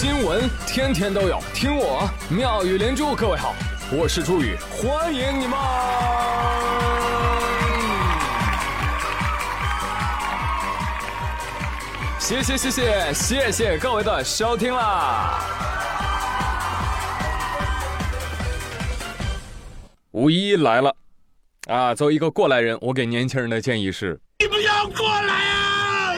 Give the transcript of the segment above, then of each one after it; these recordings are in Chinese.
新闻天天都有，听我妙语连珠。各位好，我是朱宇，欢迎你们。谢谢谢谢谢谢各位的收听啦！五一来了，啊，作为一个过来人，我给年轻人的建议是：你不要过来啊！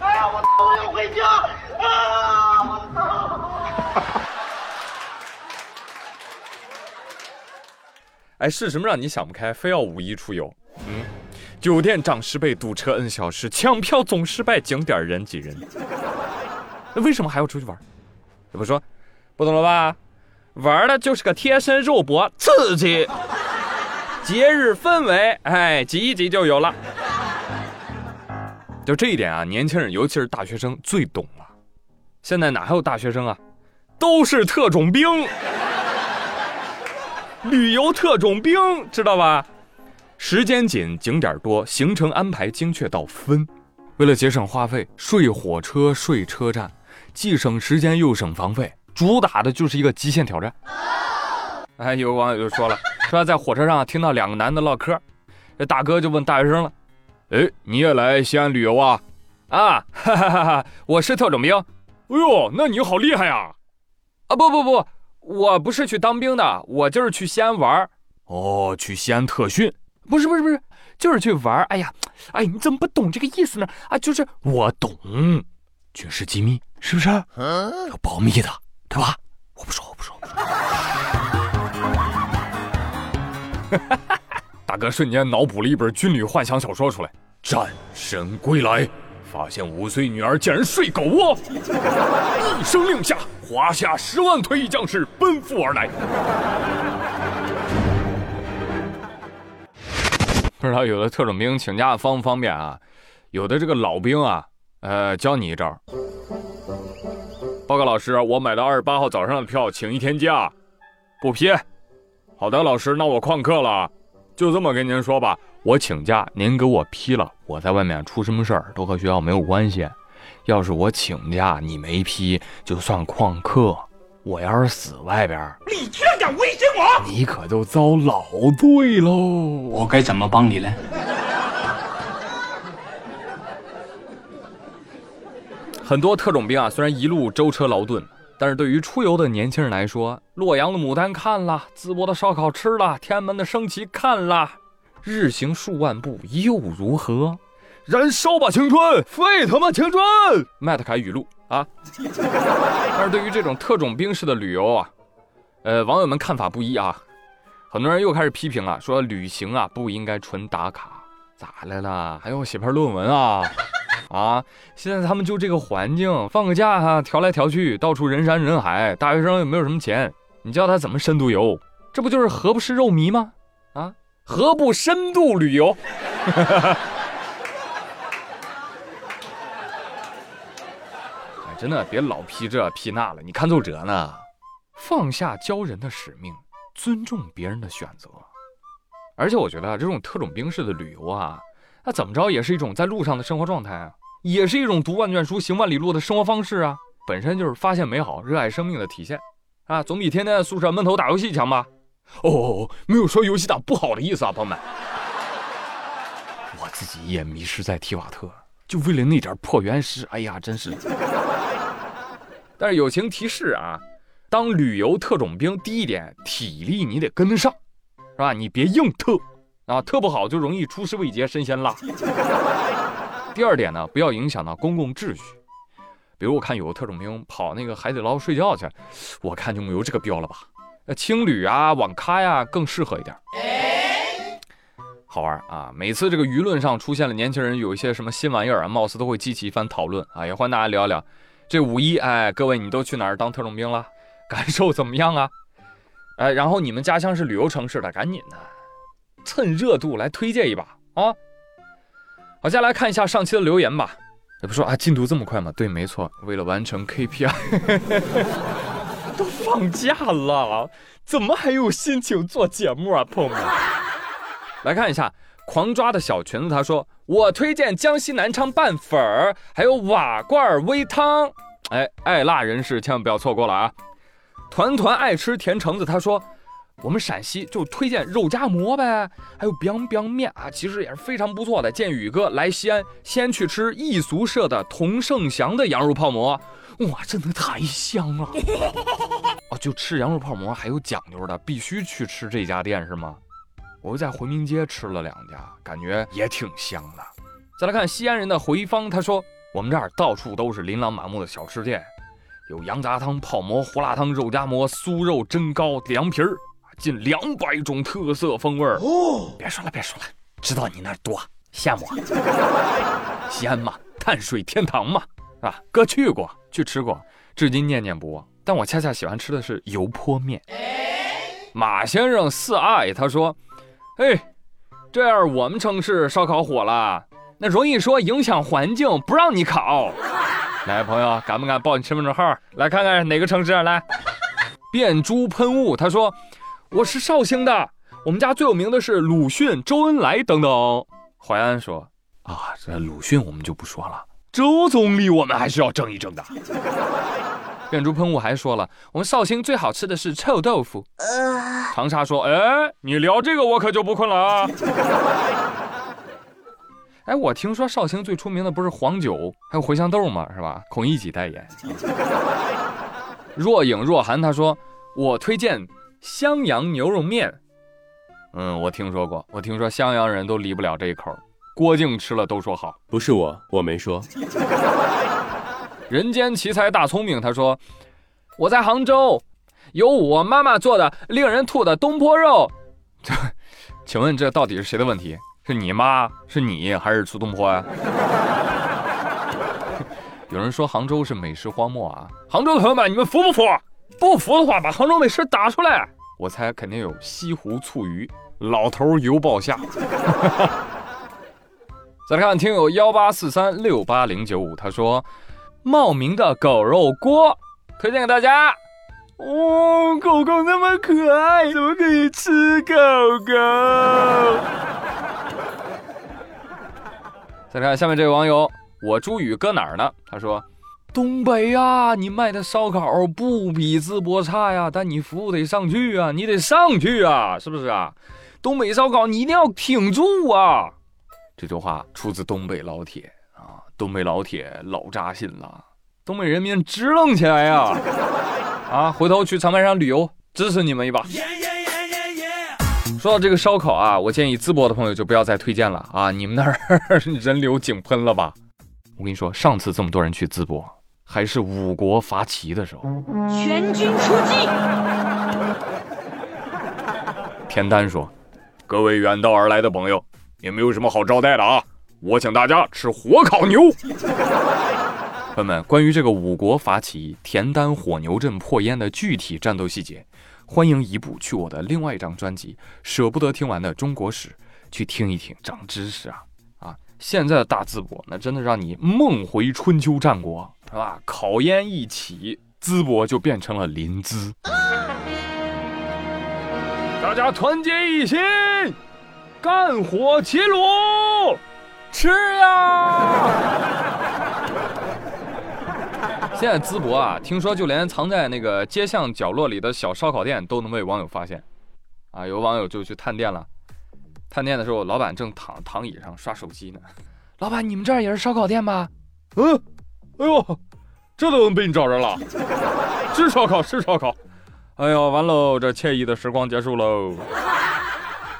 哎呀，我我要回家！哎，是什么让你想不开，非要五一出游？嗯，酒店涨十倍，堵车 n 小时，抢票总失败，景点人挤人。那为什么还要出去玩？怎么说？不懂了吧？玩的就是个贴身肉搏，刺激，节日氛围，哎，挤一挤就有了。就这一点啊，年轻人，尤其是大学生最懂了。现在哪还有大学生啊？都是特种兵。旅游特种兵知道吧？时间紧，景点多，行程安排精确到分。为了节省花费，睡火车、睡车站，既省时间又省房费，主打的就是一个极限挑战。哎，有网友就说了，说在火车上听到两个男的唠嗑，这大哥就问大学生了：“哎，你也来西安旅游啊？”啊，哈哈哈哈！我是特种兵。哎呦，那你好厉害呀！啊，不不不。我不是去当兵的，我就是去西安玩哦，去西安特训？不是不是不是，就是去玩哎呀，哎，你怎么不懂这个意思呢？啊，就是我懂，军事机密是不是？嗯要保密的，对吧？我不说，我不说。大哥瞬间脑补了一本军旅幻想小说出来，《战神归来》。发现五岁女儿竟然睡狗窝，一声令下，华夏十万退役将士奔赴而来。不知道有的特种兵请假方不方便啊？有的这个老兵啊，呃，教你一招。报告老师，我买的二十八号早上的票，请一天假，不批。好的，老师，那我旷课了。就这么跟您说吧，我请假，您给我批了。我在外面出什么事儿都和学校没有关系。要是我请假你没批，就算旷课。我要是死外边，你居然敢威胁我，你可就遭老罪喽！我该怎么帮你呢？很多特种兵啊，虽然一路舟车劳顿。但是对于出游的年轻人来说，洛阳的牡丹看了，淄博的烧烤吃了，天安门的升旗看了，日行数万步又如何？燃烧吧青春，沸腾吧青春！麦特凯语录啊。但是对于这种特种兵式的旅游啊，呃，网友们看法不一啊。很多人又开始批评了，说旅行啊不应该纯打卡，咋来了？还要写篇论文啊？啊！现在他们就这个环境，放个假哈，调来调去，到处人山人海，大学生又没有什么钱，你叫他怎么深度游？这不就是何不食肉糜吗？啊，何不深度旅游？哎，真的别老批这批那了，你看奏折呢？放下教人的使命，尊重别人的选择。而且我觉得这种特种兵式的旅游啊，那怎么着也是一种在路上的生活状态啊。也是一种读万卷书、行万里路的生活方式啊，本身就是发现美好、热爱生命的体现啊，总比天天在宿舍闷头打游戏强吧？哦，没有说游戏打不好的意思啊，朋友们。我自己也迷失在提瓦特，就为了那点破原石，哎呀，真是。但是友情提示啊，当旅游特种兵，第一点，体力你得跟得上，是吧？你别硬特啊，特不好就容易出师未捷身先辣。第二点呢，不要影响到公共秩序。比如我看有个特种兵跑那个海底捞睡觉去，我看就没有这个必要了吧？那青旅啊、网咖呀更适合一点。好玩啊！每次这个舆论上出现了年轻人有一些什么新玩意儿啊，貌似都会激起一番讨论啊。也欢迎大家聊聊这五一，哎，各位你都去哪儿当特种兵了？感受怎么样啊？哎，然后你们家乡是旅游城市的，赶紧的，趁热度来推荐一把啊！好，接下来看一下上期的留言吧。也不说啊，进度这么快吗？对，没错，为了完成 KPI，都放假了，怎么还有心情做节目啊，朋友们？来看一下狂抓的小裙子，他说：“我推荐江西南昌拌粉儿，还有瓦罐煨汤。”哎，爱辣人士千万不要错过了啊！团团爱吃甜橙子，他说。我们陕西就推荐肉夹馍呗，还有 biang biang 面啊，其实也是非常不错的。建宇哥来西安，先去吃易俗社的同盛祥的羊肉泡馍，哇，真的太香了！哦，就吃羊肉泡馍还有讲究的，必须去吃这家店是吗？我又在回民街吃了两家，感觉也挺香的。再来看西安人的回芳，他说我们这儿到处都是琳琅满目的小吃店，有羊杂汤、泡馍、胡辣汤、肉夹馍、酥肉、蒸糕、凉皮儿。近两百种特色风味儿哦！别说了，别说了，知道你那儿多，羡慕。西安嘛，碳水天堂嘛，啊，哥去过，去吃过，至今念念不忘。但我恰恰喜欢吃的是油泼面。马先生四爱他说：“哎，这样我们城市烧烤火了，那容易说影响环境，不让你烤。来，朋友，敢不敢报你身份证号？来看看哪个城市？来，变猪喷雾。他说。”我是绍兴的，我们家最有名的是鲁迅、周恩来等等。淮安说：“啊，这鲁迅我们就不说了，周总理我们还是要争一争的。”变猪喷雾还说了，我们绍兴最好吃的是臭豆腐。长沙说：“哎，你聊这个我可就不困了啊。”哎，我听说绍兴最出名的不是黄酒，还有茴香豆吗？是吧？孔乙己代言。若影若寒他说：“我推荐。”襄阳牛肉面，嗯，我听说过。我听说襄阳人都离不了这一口，郭靖吃了都说好。不是我，我没说。人间奇才大聪明，他说我在杭州，有我妈妈做的令人吐的东坡肉。这 请问这到底是谁的问题？是你妈？是你还是苏东坡呀？有人说杭州是美食荒漠啊！杭州的朋友们，你们服不服？不服的话，把杭州美食打出来。我猜肯定有西湖醋鱼、老头油爆虾。再来看听友幺八四三六八零九五，他说茂名的狗肉锅推荐给大家。哦，狗狗那么可爱，怎么可以吃狗狗？再看下面这位网友，我朱宇搁哪儿呢？他说。东北呀，你卖的烧烤不比淄博差呀，但你服务得上去啊，你得上去啊，是不是啊？东北烧烤你一定要挺住啊！这句话出自东北老铁啊，东北老铁老扎心了，东北人民支棱起来呀！啊，回头去长白山旅游，支持你们一把。说到这个烧烤啊，我建议淄博的朋友就不要再推荐了啊，你们那儿 人流井喷了吧？我跟你说，上次这么多人去淄博。还是五国伐齐的时候，全军出击。田丹说：“各位远道而来的朋友，也没有什么好招待的啊，我请大家吃火烤牛。”朋友们，关于这个五国伐齐、田丹火牛阵破燕的具体战斗细节，欢迎移步去我的另外一张专辑《舍不得听完的中国史》去听一听，长知识啊！啊，现在的大淄博，那真的让你梦回春秋战国。是吧？烤烟一起，淄博就变成了临淄。大家团结一心，干火齐炉，吃呀！现在淄博啊，听说就连藏在那个街巷角落里的小烧烤店都能被网友发现。啊，有网友就去探店了。探店的时候，老板正躺躺椅上刷手机呢。老板，你们这儿也是烧烤店吗？嗯。哎呦，这都能被你找着了！吃烧烤，吃烧烤。哎呦，完喽，这惬意的时光结束喽。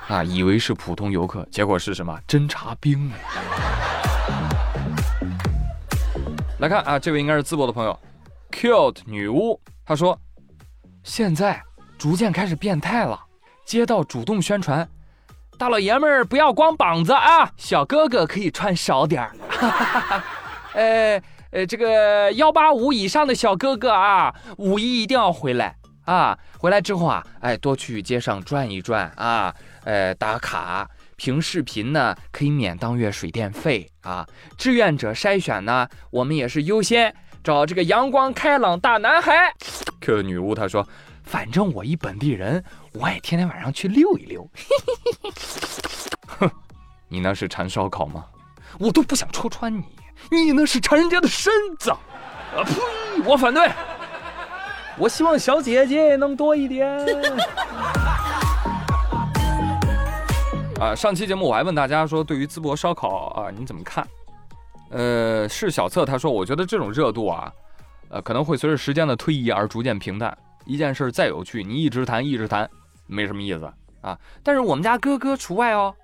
啊，以为是普通游客，结果是什么？侦察兵。来看啊，这位应该是淄博的朋友，cute 女巫，她说，现在逐渐开始变态了，街道主动宣传，大老爷们儿不要光膀子啊，小哥哥可以穿少点儿。呃。呃，这个幺八五以上的小哥哥啊，五一一定要回来啊！回来之后啊，哎，多去街上转一转啊，呃，打卡，凭视频呢可以免当月水电费啊。志愿者筛选呢，我们也是优先找这个阳光开朗大男孩。Q 女巫她说，反正我一本地人，我也天天晚上去溜一溜。哼，你那是馋烧烤吗？我都不想戳穿你。你那是馋人家的身子，啊呸！我反对。我希望小姐姐能多一点。啊，上期节目我还问大家说，对于淄博烧烤啊，你怎么看？呃，是小策他说，我觉得这种热度啊，呃，可能会随着时间的推移而逐渐平淡。一件事再有趣，你一直谈一直谈，没什么意思啊。但是我们家哥哥除外哦。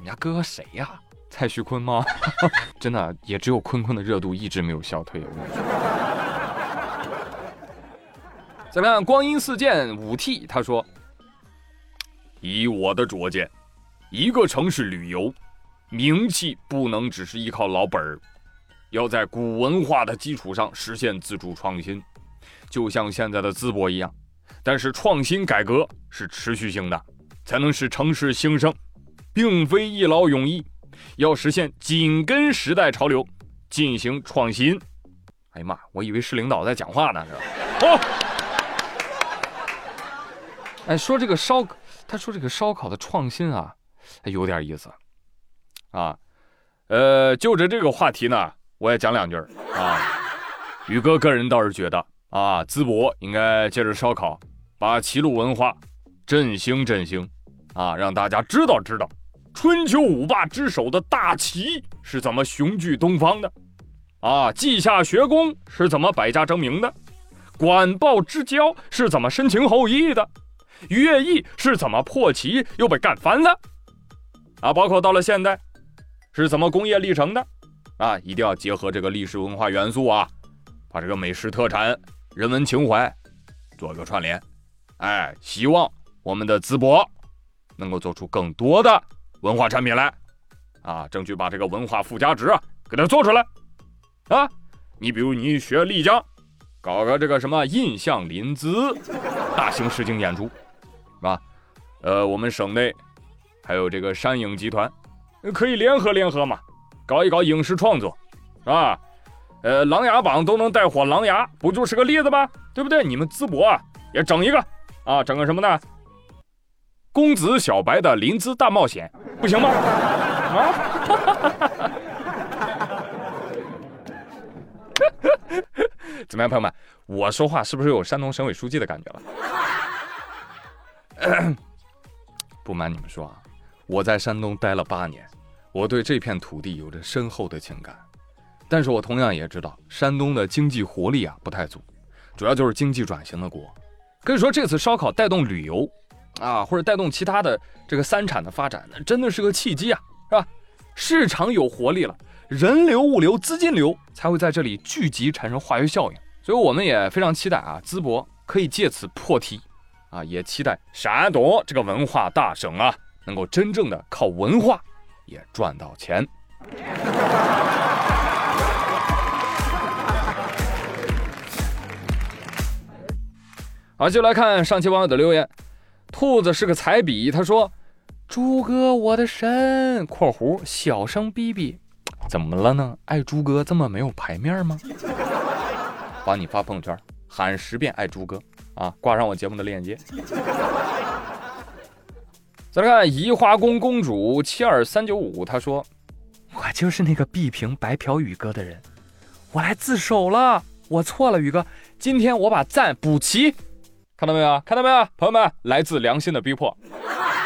你家哥哥谁呀？蔡徐坤吗？真的，也只有坤坤的热度一直没有消退。怎么样。光阴似箭五 T，他说：“以我的拙见，一个城市旅游名气不能只是依靠老本儿。”要在古文化的基础上实现自主创新，就像现在的淄博一样。但是创新改革是持续性的，才能使城市兴盛，并非一劳永逸。要实现紧跟时代潮流，进行创新。哎呀妈，我以为市领导在讲话呢，是吧？哦，哎，说这个烧，他说这个烧烤的创新啊，有点意思啊。呃，就着这个话题呢。我也讲两句啊，宇哥个人倒是觉得啊，淄博应该借着烧烤，把齐鲁文化振兴振兴，啊，让大家知道知道，春秋五霸之首的大齐是怎么雄踞东方的，啊，稷下学宫是怎么百家争鸣的，管鲍之交是怎么深情厚谊的，乐毅是怎么破齐又被干翻的，啊，包括到了现代，是怎么工业立成的。啊，一定要结合这个历史文化元素啊，把这个美食特产、人文情怀做个串联。哎，希望我们的淄博能够做出更多的文化产品来，啊，争取把这个文化附加值啊给它做出来。啊，你比如你学丽江，搞个这个什么印象临淄大型实景演出，是吧？呃，我们省内还有这个山影集团，可以联合联合嘛。搞一搞影视创作，是吧？呃，《琅琊榜》都能带火琅琊，不就是个例子吗？对不对？你们淄博啊，也整一个啊，整个什么呢？公子小白的临淄大冒险，不行吗？啊！怎么样，朋友们？我说话是不是有山东省委书记的感觉了？不瞒你们说啊，我在山东待了八年。我对这片土地有着深厚的情感，但是我同样也知道山东的经济活力啊不太足，主要就是经济转型的国。可以说这次烧烤带动旅游，啊或者带动其他的这个三产的发展，那真的是个契机啊，是吧？市场有活力了，人流、物流、资金流才会在这里聚集，产生化学效应。所以我们也非常期待啊，淄博可以借此破题，啊也期待山东这个文化大省啊，能够真正的靠文化。也赚到钱。好，就来看上期网友的留言。兔子是个彩笔，他说：“猪哥，我的神！（括弧小声逼逼）怎么了呢？爱猪哥这么没有牌面吗？帮你发朋友圈，喊十遍爱猪哥啊！挂上我节目的链接。”再来看移花宫公主七二三九五，他说：“我就是那个必评白嫖宇哥的人，我来自首了，我错了，宇哥，今天我把赞补齐，看到没有？看到没有？朋友们，来自良心的逼迫。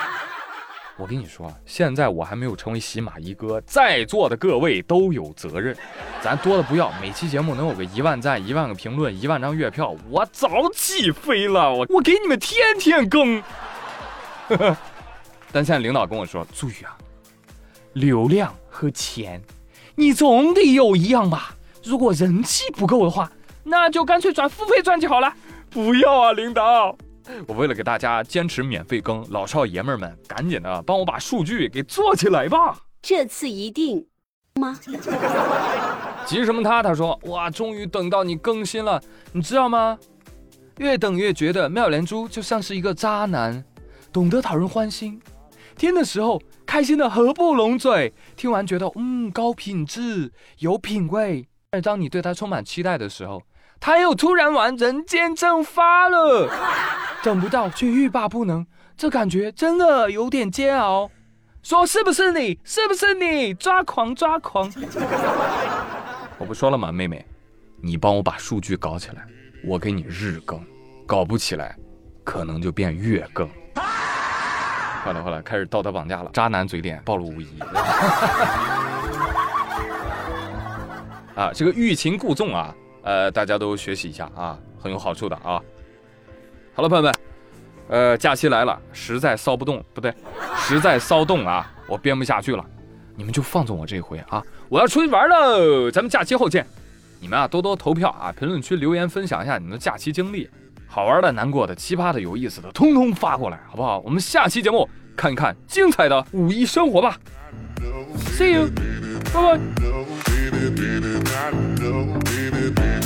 我跟你说，现在我还没有成为喜马一哥，在座的各位都有责任，咱多的不要，每期节目能有个一万赞、一万个评论、一万张月票，我早起飞了，我我给你们天天更。”呵呵。但现在领导跟我说：“注意啊，流量和钱，你总得有一样吧？如果人气不够的话，那就干脆转付费专辑好了。”不要啊，领导！我为了给大家坚持免费更，老少爷们们赶紧的帮我把数据给做起来吧。这次一定吗？急什么他？他说：“哇，终于等到你更新了，你知道吗？越等越觉得妙莲珠就像是一个渣男，懂得讨人欢心。”听的时候开心的合不拢嘴，听完觉得嗯高品质有品味。但当你对他充满期待的时候，他又突然玩人间蒸发了，等不到却欲罢不能，这感觉真的有点煎熬。说是不是你？是不是你？抓狂抓狂！我不说了吗，妹妹，你帮我把数据搞起来，我给你日更，搞不起来，可能就变月更。好了好了开始道德绑架了，渣男嘴脸暴露无遗。啊，这个欲擒故纵啊，呃，大家都学习一下啊，很有好处的啊。好了，朋友们，呃，假期来了，实在骚不动，不对，实在骚动啊，我编不下去了，你们就放纵我这回啊，我要出去玩喽，咱们假期后见。你们啊，多多投票啊，评论区留言分享一下你们的假期经历，好玩的、难过的、奇葩的、有意思的，通通发过来，好不好？我们下期节目看一看精彩的五一生活吧。See you，拜拜。Baby, baby, I know, baby, baby,